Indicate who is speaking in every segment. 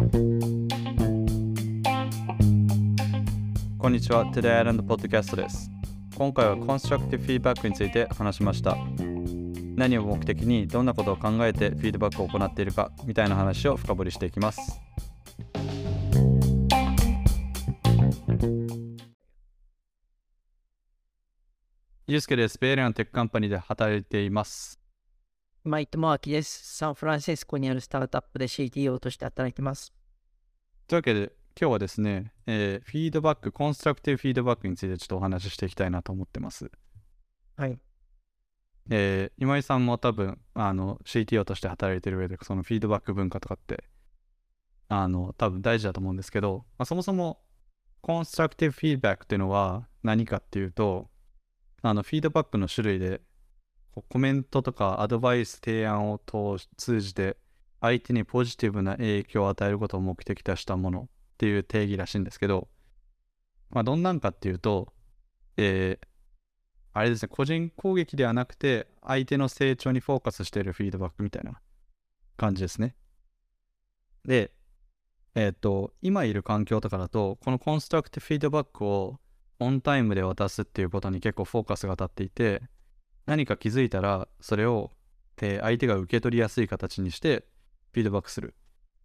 Speaker 1: こんにちは、Today I Learned Podcast です。今回は constructive feedback について話しました。何を目的にどんなことを考えてフィードバックを行っているかみたいな話を深掘りしていきます。ゆうすけです。 Bay Area の tech company で働いています。
Speaker 2: マイトマーキです。サンフランシスコにあるスタートアップで CTO として働いています。
Speaker 1: というわけで、今日はですね、えー、フィードバック、コンストラクティブフィードバックについてちょっとお話ししていきたいなと思ってます。
Speaker 2: はい。
Speaker 1: えー、今井さんも多分、あの、CTO として働いてる上で、そのフィードバック文化とかって、あの、多分大事だと思うんですけど、まあ、そもそも、コンストラクティブフィードバックっていうのは何かっていうと、あのフィードバックの種類でコメントとかアドバイス提案を通じて相手にポジティブな影響を与えることを目的としたものっていう定義らしいんですけど、まあ、どんなんかっていうと、えー、あれですね、個人攻撃ではなくて相手の成長にフォーカスしているフィードバックみたいな感じですね。で、えっ、ー、と、今いる環境とかだと、このコンストラクティフィードバックをオンタイムで渡すっていうことに結構フォーカスが当たっていて何か気づいたらそれを相手が受け取りやすい形にしてフィードバックする。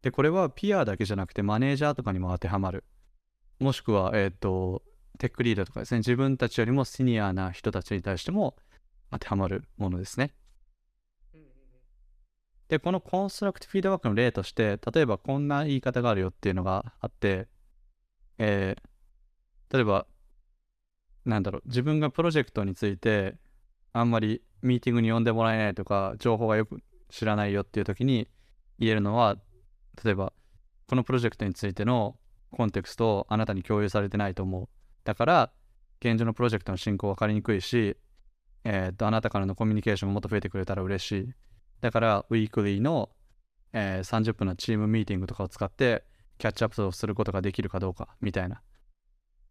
Speaker 1: でこれはピアだけじゃなくてマネージャーとかにも当てはまる。もしくはえっ、ー、とテックリーダーとかですね。自分たちよりもシニアな人たちに対しても当てはまるものですね。でこのコンストラクティフィードバックの例として例えばこんな言い方があるよっていうのがあってえー、例えばなんだろう、自分がプロジェクトについて、あんまりミーティングに呼んでもらえないとか、情報がよく知らないよっていう時に言えるのは、例えば、このプロジェクトについてのコンテクストをあなたに共有されてないと思う。だから、現状のプロジェクトの進行分かりにくいし、えー、っと、あなたからのコミュニケーションももっと増えてくれたら嬉しい。だから、ウィークリーの、えー、30分のチームミーティングとかを使って、キャッチアップをすることができるかどうか、みたいな。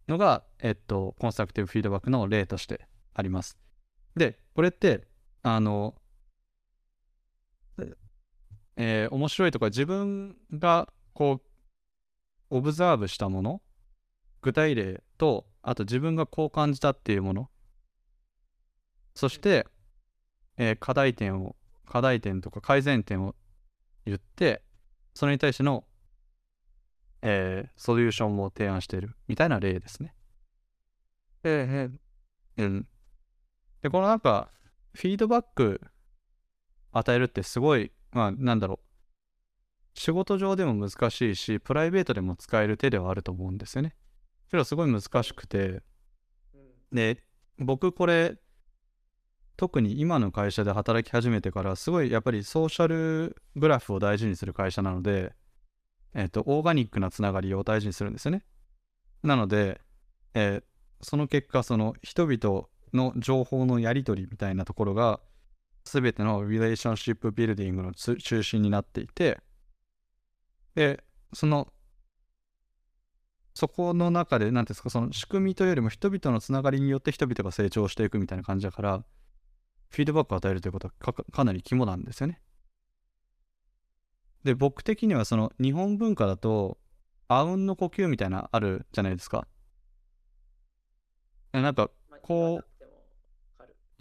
Speaker 1: のが、えっと、コンストラクティブフィードバックの例としてあります。で、これって、あの、えー、面白いとか自分がこう、オブザーブしたもの、具体例と、あと自分がこう感じたっていうもの、そして、えー、課題点を、課題点とか改善点を言って、それに対してのえー、ソリューションを提案しているみたいな例ですね。
Speaker 2: え
Speaker 1: えうん。で、このなんか、フィードバック与えるってすごい、まあ、なんだろう。仕事上でも難しいし、プライベートでも使える手ではあると思うんですよね。けど、すごい難しくて。で、僕これ、特に今の会社で働き始めてから、すごいやっぱりソーシャルグラフを大事にする会社なので、えっ、ー、と、オーガニックなつながりを大事にするんですよね。なので、えー、その結果、その人々の情報のやり取りみたいなところが、すべてのリレーションシップビルディングの中心になっていて、で、その、そこの中で、何ですか、その仕組みというよりも人々のつながりによって人々が成長していくみたいな感じだから、フィードバックを与えるということはかなり肝なんですよね。で、僕的にはその日本文化だと、あうんの呼吸みたいなあるじゃないですか。なんか、こう、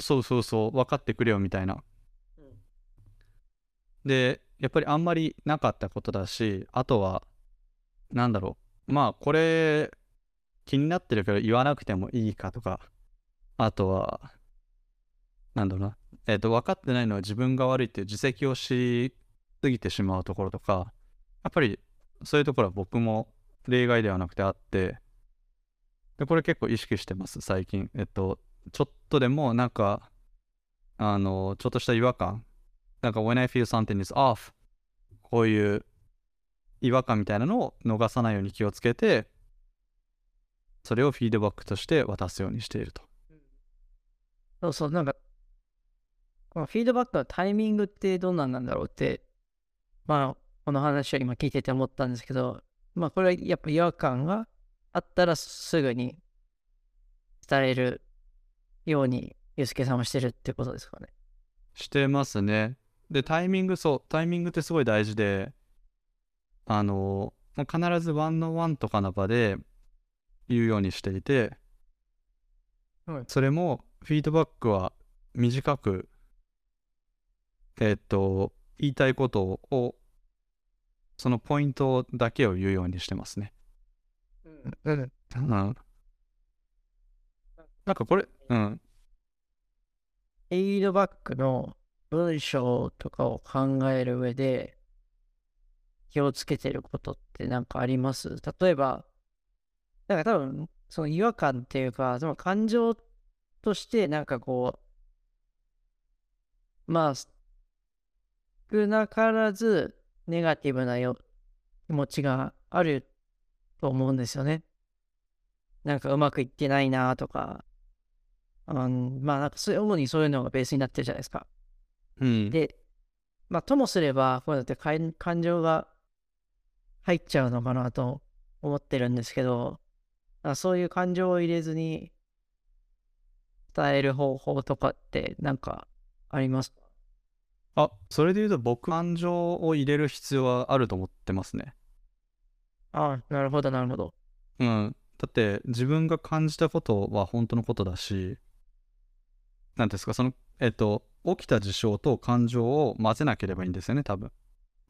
Speaker 1: そうそうそう、分かってくれよみたいな。で、やっぱりあんまりなかったことだし、あとは、なんだろう。まあ、これ、気になってるけど言わなくてもいいかとか、あとは、なんだろうな。えっ、ー、と、分かってないのは自分が悪いっていう自責をし過ぎてしまうところとか、やっぱりそういうところは僕も例外ではなくてあって、で、これ結構意識してます、最近。えっと、ちょっとでもなんか、あの、ちょっとした違和感。なんか、when I feel something is off こういう違和感みたいなのを逃さないように気をつけて、それをフィードバックとして渡すようにしていると。
Speaker 2: そうそう、なんか、このフィードバックのタイミングってどんなんなんだろうってまあ、この話を今聞いてて思ったんですけど、まあ、これはやっぱ違和感があったらすぐに伝えるように、ユースケさんはしてるってことですかね。
Speaker 1: してますね。で、タイミング、そう、タイミングってすごい大事で、あの、まあ必ずワンのワンとかの場で言うようにしていて、
Speaker 2: はい
Speaker 1: それもフィードバックは短く、えっと、言いたいことを、そのポイントだけを言うようにしてますね。
Speaker 2: うん。
Speaker 1: なんかこれ、うん。
Speaker 2: フィードバックの文章とかを考える上で気をつけてることって何かあります？例えば、なんか多分、その違和感っていうか、その感情としてなんかこう、まあ、少なからずネガティブなよ気持ちがあると思うんですよね。なんかうまくいってないなとか、うん、まあなんかそういう主にそういうのがベースになってるじゃないですか。
Speaker 1: うん。
Speaker 2: で、まあともすれば、こうやって感感情が入っちゃうのかなと思ってるんですけど、あそういう感情を入れずに伝える方法とかってなんかありますか？
Speaker 1: あ、それで言うと僕、感情を入れる必要はあると思ってますね。
Speaker 2: あなるほど、なるほど。
Speaker 1: うん。だって自分が感じたことは本当のことだし、なんていうんですか、その、えっと、起きた事象と感情を混ぜなければいいんですよね、多分。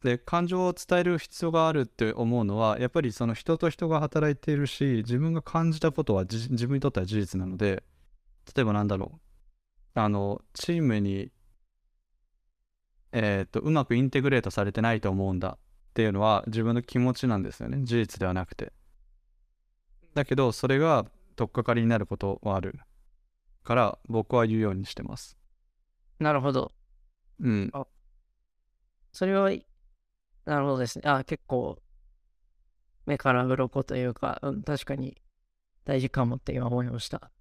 Speaker 1: で、感情を伝える必要があるって思うのは、やっぱりその人と人が働いているし、自分が感じたことは自分にとっては事実なので、例えばなんだろう。あの、チームに、えっと、うまくインテグレートされてないと思うんだっていうのは自分の気持ちなんですよね、事実ではなくて。だけど、それが取っかかりになることはあるから、僕は言うようにしてます。
Speaker 2: なるほど。
Speaker 1: うん。
Speaker 2: それは、なるほどですね。あ結構、目から鱗というか、うん、確かに大事かもって今思いました。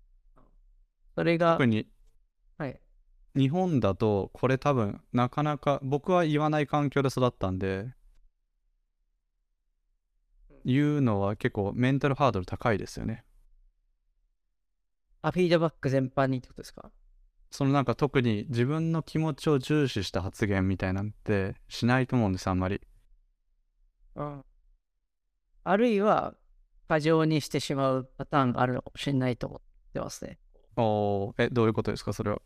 Speaker 2: それが
Speaker 1: 特、に
Speaker 2: はい。
Speaker 1: 日本だと、これ多分、なかなか、僕は言わない環境で育ったんで、言うのは結構メンタルハードル高いですよね。
Speaker 2: あ、フィードバック全般にってことですか？
Speaker 1: そのなんか特に自分の気持ちを重視した発言みたいなんてしないと思うんです、あんまり。
Speaker 2: うん。あるいは、過剰にしてしまうパターンがあるのかもしれないと思ってますね。
Speaker 1: おーえ、どういうことですか、それは？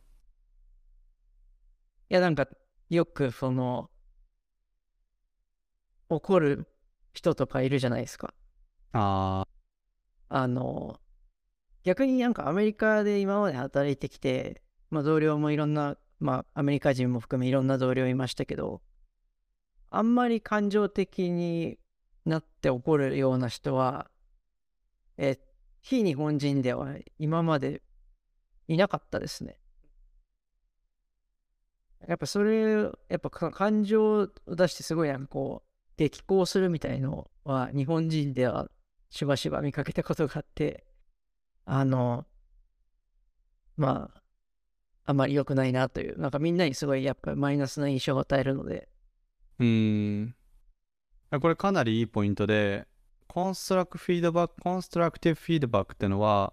Speaker 2: いや、なんか、よく、その、怒る人とかいるじゃないですか。
Speaker 1: あ
Speaker 2: あの、逆になんかアメリカで今まで働いてきて、まあ同僚もいろんな、まあアメリカ人も含めいろんな同僚いましたけど、あんまり感情的になって怒るような人は、え、非日本人では今までいなかったですね。やっぱそれ、やっぱ感情を出してすごいなんかこう、激高するみたいのは日本人ではしばしば見かけたことがあって、あの、まあ、あまり良くないなという、なんかみんなにすごいやっぱりマイナスな印象を与えるので、
Speaker 1: ーうーん。あこれかなりいいポイントで、コンストラクフィードバック、コンストラクティブフィードバックってのは、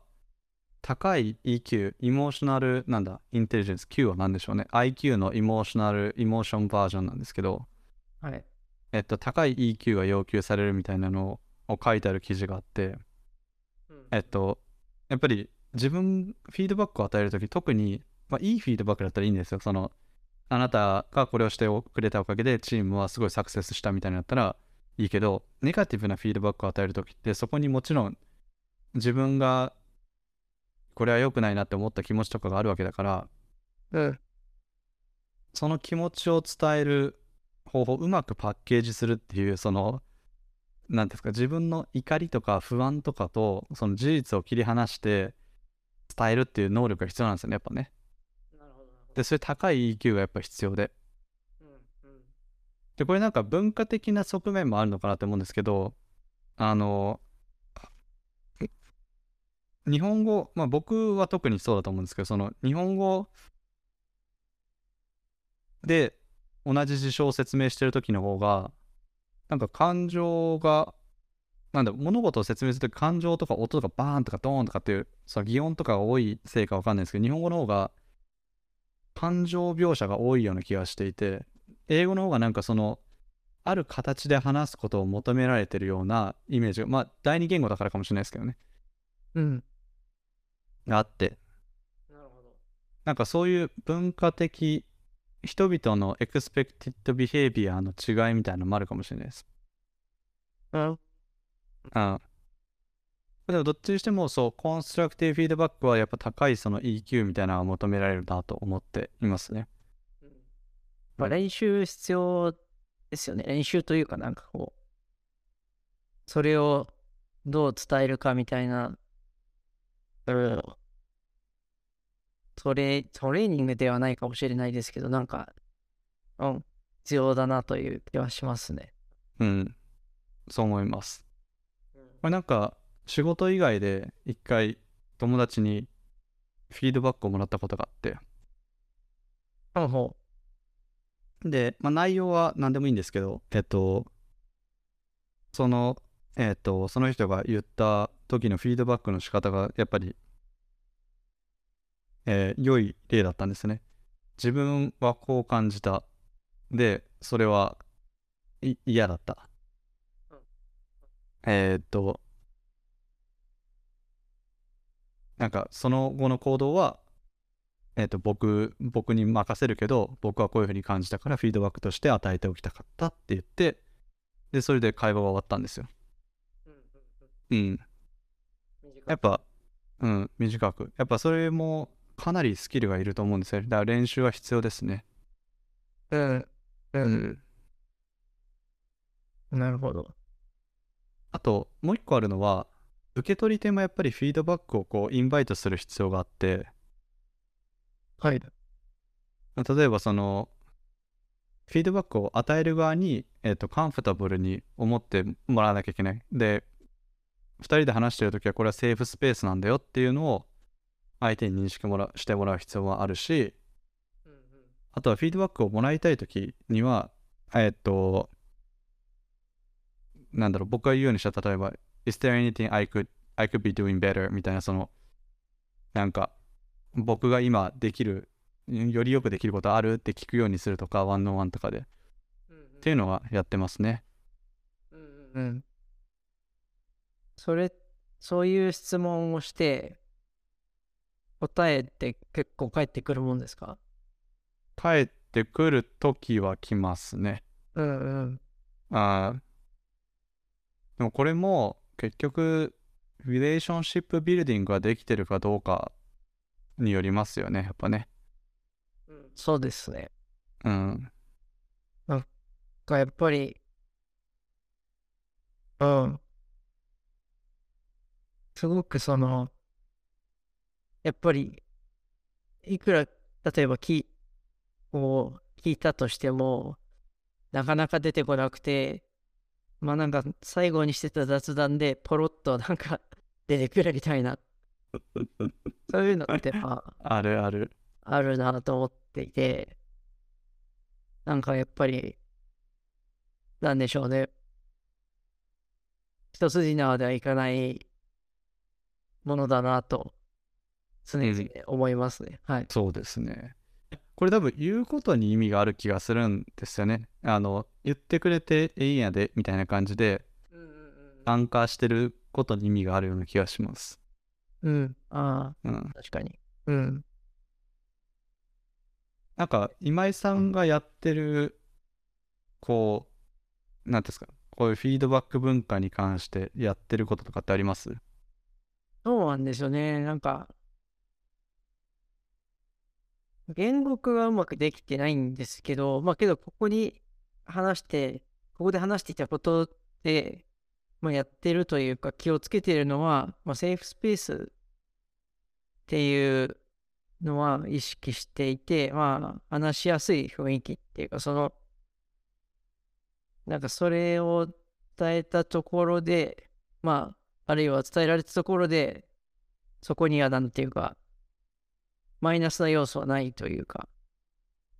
Speaker 1: 高い EQ、イモーショナル、なんだ、インテリジェンス、Q は何でしょうね。IQ のイモーショナル、イモーションバージョンなんですけど、
Speaker 2: はい。
Speaker 1: えっと、高い EQ が要求されるみたいなのを書いてある記事があって、えっと、やっぱり自分、フィードバックを与えるとき、特に、まあ、いいフィードバックだったらいいんですよ。その、あなたがこれをしてくれたおかげで、チームはすごいサクセスしたみたいになったらいいけど、ネガティブなフィードバックを与えるときって、そこにもちろん自分がこれは良くないなって思った気持ちとかがあるわけだから、
Speaker 2: うん。
Speaker 1: その気持ちを伝える方法をうまくパッケージするっていう、その、なんていうんですか、自分の怒りとか不安とかと、その事実を切り離して伝えるっていう能力が必要なんですよね、やっぱね。で、それ高い EQ がやっぱ必要で。で、これなんか文化的な側面もあるのかなって思うんですけど、あの、日本語、まあ僕は特にそうだと思うんですけど、その日本語で同じ事象を説明してる時の方が、なんか感情が、なんだ物事を説明するとき感情とか音とかバーンとかドーンとかっていう、その擬音とかが多いせいかわかんないですけど、日本語の方が感情描写が多いような気がしていて、英語の方がなんかそのある形で話すことを求められてるようなイメージがまあ第二言語だからかもしれないですけどね
Speaker 2: うん。
Speaker 1: があって
Speaker 2: なるほど。
Speaker 1: なんかそういう文化的人々の expected behavior の違いみたいなのもあるかもしれないです。
Speaker 2: うん。
Speaker 1: うん。でもどっちにしてもそう、 constructive feedback はやっぱ高いその EQ みたいなのが求められるなと思っていますね。
Speaker 2: まあ、練習必要ですよね。練習というか、なんかこう、それをどう伝えるかみたいな、うん、トレトレーニングではないかもしれないですけど、なんか、うん、必要だなという気はしますね。
Speaker 1: うん。そう思います。これなんか仕事以外で一回友達にフィードバックをもらったことがあって、
Speaker 2: ほうほ
Speaker 1: で、まあ、内容は何でもいいんですけど、えっと、その、えっと、その人が言った時のフィードバックの仕方がやっぱり、えー良い例だったんですね。自分はこう感じた。で、それはい嫌だった
Speaker 2: うん。
Speaker 1: えーっと、なんかその後の行動は、えっと、僕、僕に任せるけど、僕はこういうふうに感じたからフィードバックとして与えておきたかったって言って、で、それで会話が終わったんですよ。
Speaker 2: う。
Speaker 1: うん。やっぱ、うん、短く。やっぱそれもかなりスキルがいると思うんですよ。だから練習は必要ですね。
Speaker 2: うん、う、
Speaker 1: うんん。
Speaker 2: なるほど。
Speaker 1: あと、もう一個あるのは、受け取り手もやっぱりフィードバックをこう、インバイトする必要があって、
Speaker 2: はい。
Speaker 1: 例えばその、フィードバックを与える側に、えっと、カンフォタブルに思ってもらわなきゃいけない。で、2人で話してるときはこれはセーフスペースなんだよっていうのを相手に認識もらしてもらう必要はあるし、あとはフィードバックをもらいたいときには、えっと、なんだろう、僕が言うようにした例えば、Is there anything I could, I could be doing better? みたいな、その、なんか、僕が今できる、よりよくできることあるって聞くようにするとか、ワンノンワンとかで。っていうのはやってますね。
Speaker 2: うん。それ、そういう質問をして、答えって結構返ってくるもんですか？
Speaker 1: 帰ってくるときは来ますね。
Speaker 2: うんうん。
Speaker 1: あーでもこれも結局、リレーションシップビルディングができてるかどうかによりますよね、やっぱね。
Speaker 2: そうですね。
Speaker 1: うん。
Speaker 2: がやっぱり、うん。すごくその、やっぱり、いくら、例えば聞い、こう、聞いたとしても、なかなか出てこなくて、まあなんか最後にしてた雑談でポロッとなんか出てくるみたいな、そういうのってまあ、
Speaker 1: あるある。
Speaker 2: あるなと思っていて、なんかやっぱり、なんでしょうね。一筋縄ではいかないものだなと、常々思いますね。はい。
Speaker 1: そうですね。これ多分言うことに意味がある気がするんですよね。あの、言ってくれていいんやで、みたいな感じで、アンカーしてることに意味があるような気がします。
Speaker 2: うん。あ
Speaker 1: うん。
Speaker 2: あ、確かに。うん。
Speaker 1: なんか、今井さんがやってる、こう、なんていうんですか、こういうフィードバック文化に関してやってることとかってあります？
Speaker 2: そうなんですよね。なんか、言語化がうまくできてないんですけど、まあけど、ここに話して、ここで話していたことで、まあ、やってるというか、気をつけてるのは、まあ、セーフスペースっていうのは意識していて、まあ、話しやすい雰囲気っていうか、その、なんかそれを伝えたところで、まあ、あるいは伝えられたところで、そこにはなんていうか、マイナスな要素はないというか、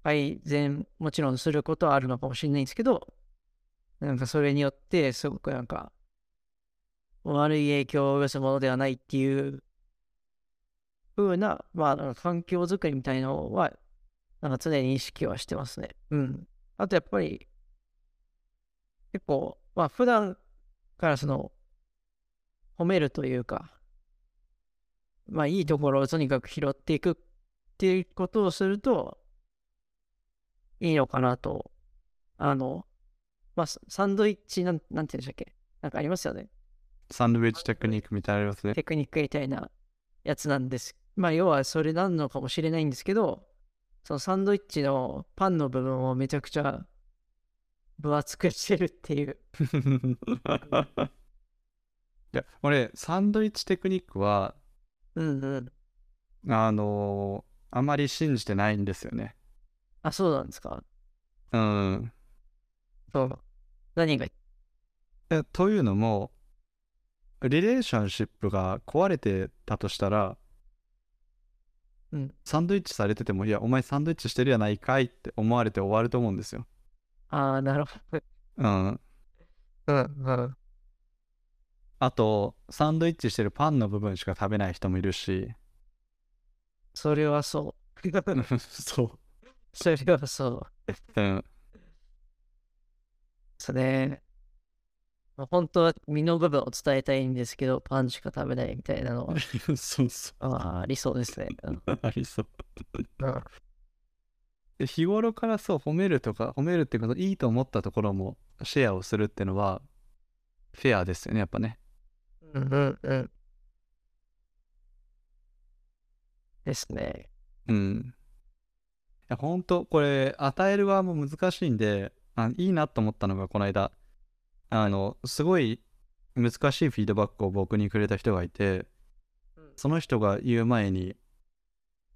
Speaker 2: 改善もちろんすることはあるのかもしれないんですけど、なんかそれによってすごくなんか、悪い影響を及ぼすものではないっていう風な、まあ、環境づくりみたいなのは、なんか常に意識はしてますね。うん。あとやっぱり、結構、まあ普段からその、褒めるというか、まあいいところをとにかく拾っていくっていうことをすると、いいのかなと。あの、まあサンドイッチなん、なんて言うんでしたっけ？なんかありますよね。
Speaker 1: サンドウィッチテクニックみたいなのありますね。
Speaker 2: テクニックみたいなやつなんです。まあ要はそれなのかもしれないんですけど、そのサンドイッチのパンの部分をめちゃくちゃ分厚くしてるっていう。
Speaker 1: いや、俺、サンドイッチテクニックは、
Speaker 2: うんうん。
Speaker 1: あのーあまり信じてないんですよね。
Speaker 2: あ、そうなんですか？
Speaker 1: うん。
Speaker 2: そう。何が？
Speaker 1: えというのも、リレーションシップが壊れてたとしたら、
Speaker 2: うん。
Speaker 1: サンドイッチされてても、いや、お前サンドイッチしてるやないかいって思われて終わると思うんですよ。
Speaker 2: ああ、なるほど。
Speaker 1: うん。
Speaker 2: うんうん。
Speaker 1: あと、サンドイッチしてるパンの部分しか食べない人もいるし、
Speaker 2: それはそう。
Speaker 1: そ
Speaker 2: それはそう
Speaker 1: う。うん。
Speaker 2: ですね。まあ本当は身の部分を伝えたいんですけど、パンしか食べないみたいなのは
Speaker 1: そうそ
Speaker 2: あーありそうですね。うん
Speaker 1: う。ありそう。
Speaker 2: うん
Speaker 1: で日頃からそう褒めるとか褒めるっていうこといいと思ったところもシェアをするっていうのはフェアですよねやっぱね
Speaker 2: うんうんうん。ですね。
Speaker 1: うん。いやほんとこれ与える側も難しいんであいいなと思ったのがこの間あのすごい難しいフィードバックを僕にくれた人がいてその人が言う前にい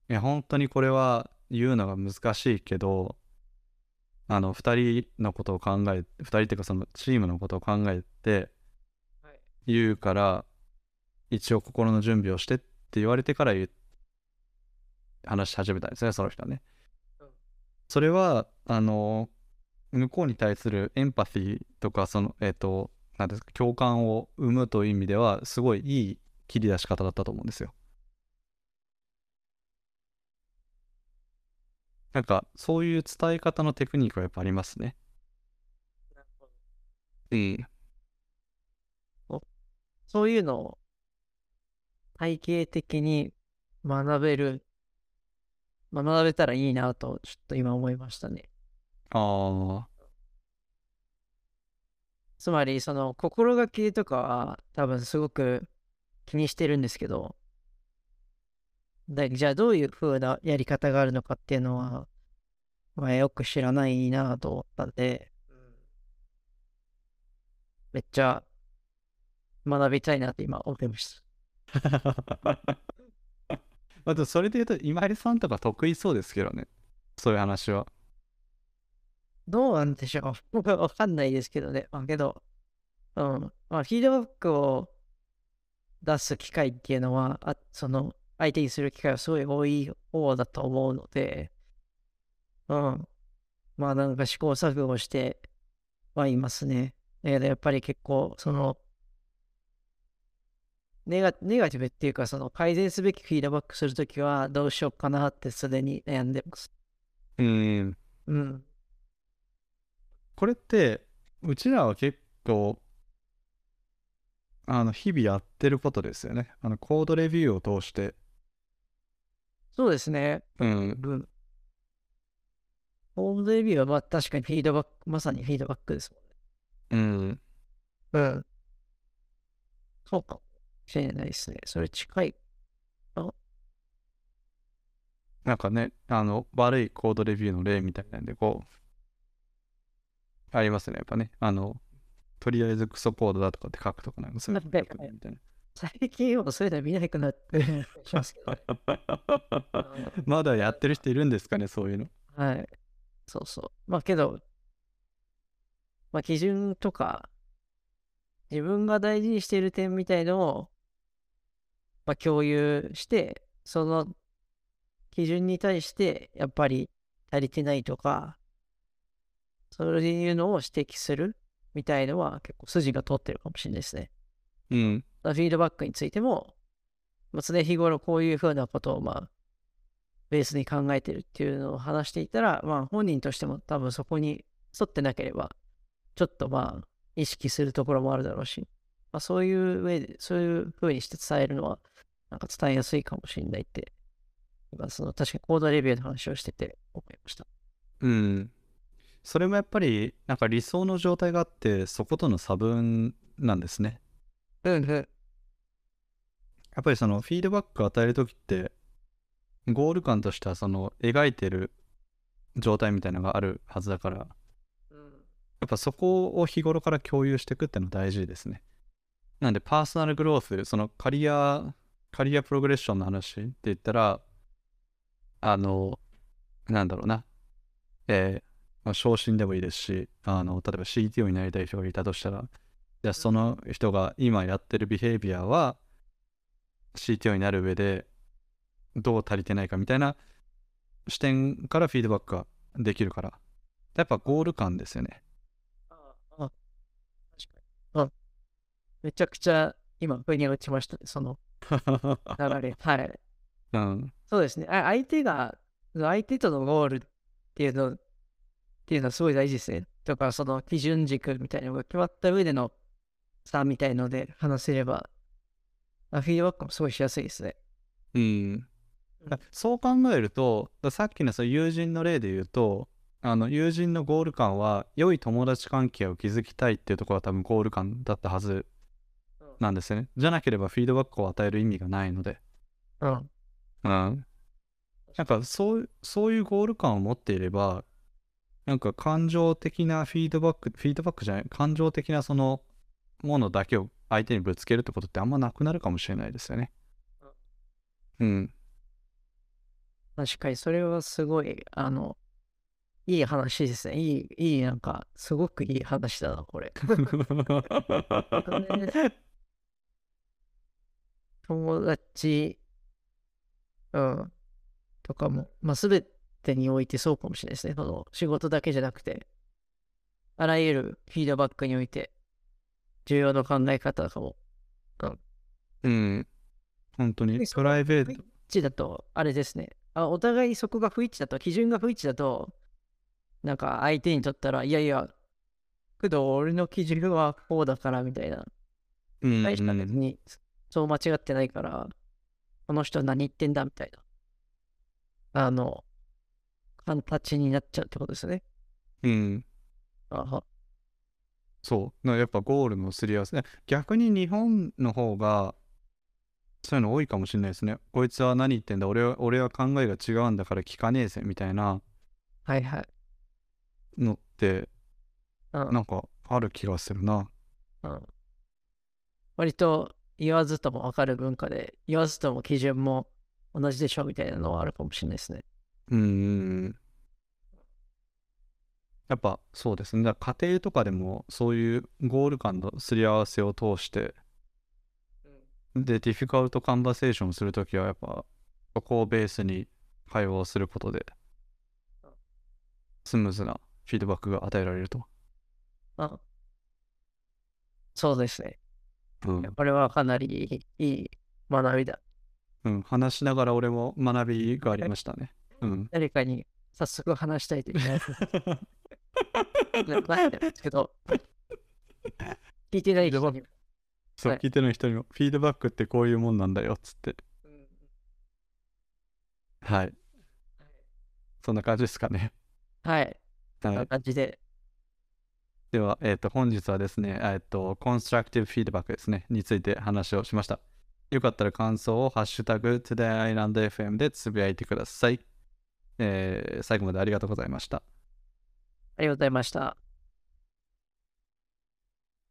Speaker 1: や本当にこれは言うのが難しいけどあの2人のことを考え2人っていうかそのチームのことを考えて
Speaker 2: はい。
Speaker 1: 言うから一応心の準備をしてって言われてから言う話し始めたんですねその人はね
Speaker 2: うん。
Speaker 1: それはあの向こうに対するエンパシーとかそのえっ、となんですか共感を生むという意味ではすごいいい切り出し方だったと思うんですよ。なんかそういう伝え方のテクニックはやっぱありますね。
Speaker 2: なるほど
Speaker 1: うん。
Speaker 2: そういうのを体系的に学べる、学べたらいいなと、ちょっと今思いましたね。
Speaker 1: ああ。
Speaker 2: つまり、その心がけとかは多分すごく気にしてるんですけど、だじゃあどういう風なやり方があるのかっていうのは、まあ、よく知らないなと思ったんで、めっちゃ学びたいなって今思いました。
Speaker 1: あとそれで言うと今井さんとか得意そうですけどね。そういう話は。
Speaker 2: どうなんでしょう わかんないですけどね。まあけど、うん。まあ、フィードバックを出す機会っていうのは、あその、相手にする機会はすごい多い方だと思うので、うん。まあなんか試行錯誤してはいますね。だけどやっぱり結構、その、ネガネガティブっていうか、その改善すべきフィードバックするときはどうしようかなってすでに悩んでます。
Speaker 1: うん。
Speaker 2: うん。
Speaker 1: これってうちらは結構あの日々やってることですよね。あのコードレビューを通して。
Speaker 2: そうですね。
Speaker 1: うん。
Speaker 2: うん。ホームレビューはまあ確かにフィードバック、まさにフィードバックです
Speaker 1: うん。
Speaker 2: もんね。うん。そうかもしれないですね。それ近い。
Speaker 1: なんかね、あの悪いコードレビューの例みたいなんでこうありますね。やっぱね。あのとりあえずクソコードだとかって書くとかなんかそういうの。
Speaker 2: 最近はそういうの見なくなって。ま
Speaker 1: だやってる人いるんですかね、そういうの。
Speaker 2: はい。そうそう。まあけど、まあ基準とか、自分が大事にしている点みたいのを、まあ共有して、その基準に対して、やっぱり足りてないとか、そういうのを指摘するみたいのは結構筋が通ってるかもしれないですね。
Speaker 1: うん。
Speaker 2: フィードバックについても、まあ、常日頃こういうふうなことを、まあ、ベースに考えてるっていうのを話していたら、まあ、本人としても多分そこに沿ってなければ、ちょっとまあ、意識するところもあるだろうし、まあ、そういう上で、そういう風にして伝えるのは、なんか伝えやすいかもしれないって、今その確かにコードレビューの話をしてて思いました。
Speaker 1: うん。それもやっぱり、なんか理想の状態があって、そことの差分なんですね。
Speaker 2: うんうん。
Speaker 1: やっぱりそのフィードバックを与えるときって、ゴール感としてはその描いてる状態みたいなのがあるはずだから、やっぱそこを日頃から共有していくっていうのは大事ですね。なんでパーソナルグロース、そのカリア、カリアプログレッションの話って言ったら、あの、なんだろうな、えーまあ、昇進でもいいですし、あの、例えば CTO になりたい人がいたとしたら、じゃあその人が今やってるビヘイビアは CTO になる上でどう足りてないかみたいな視点からフィードバックができるから。やっぱゴール感ですよね。
Speaker 2: ああ、確かに。うん。めちゃくちゃ今、腑に落ちましたね、その流れ。はい。
Speaker 1: うん。
Speaker 2: そうですね。あ相手が、相手とのゴールっていうの、っていうのはすごい大事ですね。とか、その基準軸みたいなのが決まった上での差みたいので話せれば、あフィードバックもすごいしやすいですね。
Speaker 1: うん。だそう考えると、ださっきのその友人の例で言うと、あの友人のゴール感は良い友達関係を築きたいっていうところが多分ゴール感だったはずなんですよね。じゃなければフィードバックを与える意味がないので。
Speaker 2: うん。
Speaker 1: うん。なんかそうそういうゴール感を持っていれば、なんか感情的なフィードバック、フィードバックじゃない、感情的なそのものだけを相手にぶつけるってことってあんまなくなるかもしれないですよね。うん。
Speaker 2: 確かに、それはすごい、あの、いい話ですね。いい、いい、なんか、すごくいい話だな、これ。友達、うん、とかも、まあ、すべてにおいてそうかもしれないですね。その仕事だけじゃなくて、あらゆるフィードバックにおいて、重要な考え方とかも、
Speaker 1: うん。本当に、プライベート。
Speaker 2: 不一致だと、あれですね。あお互いそこが不一致だと、基準が不一致だと、なんか相手にとったら、いやいや、けど俺の基準はこうだからみたいな。
Speaker 1: うん
Speaker 2: 大した
Speaker 1: うん
Speaker 2: 別にそう間違ってないから、この人何言ってんだみたいな。あの、形になっちゃうってことですね。
Speaker 1: うん。
Speaker 2: あは
Speaker 1: そう。なやっぱゴールのすり合わせ。逆に日本の方が、そういうの多いかもしれないですね。こいつは何言ってんだ俺は俺は考えが違うんだから聞かねえぜみたいな
Speaker 2: はいはい。
Speaker 1: のって
Speaker 2: うん
Speaker 1: なんかある気がするな。
Speaker 2: うん割と言わずとも分かる文化で、言わずとも基準も同じでしょみたいなのはあるかもしれないですね。
Speaker 1: うん。やっぱそうですね。だから家庭とかでもそういうゴール感のすり合わせを通して、で、ディフィカルトカンバセーションするときはやっぱそこをベースに会話をすることでスムーズなフィードバックが与えられると。
Speaker 2: うんそうですね。
Speaker 1: うん
Speaker 2: これはかなりいいいい学びだ。
Speaker 1: うん、話しながら俺も学びがありましたね。うん。
Speaker 2: 誰かに早速話したいという ななってるんですけど、聞いてない人に。
Speaker 1: そう、
Speaker 2: はい
Speaker 1: 聞いてる人にも、フィードバックってこういうもんなんだよ、っつって。はい。そんな感じですかね。
Speaker 2: はい。こん
Speaker 1: は。
Speaker 2: ない感じで。
Speaker 1: では、えっ、と、本日はですね、えっ、と、コンストラクティブフィードバックですね、について話をしました。よかったら感想をハッシュタグ TodayIslandFM でつぶやいてください。えー最後までありがとうございました。
Speaker 2: ありがとうございました。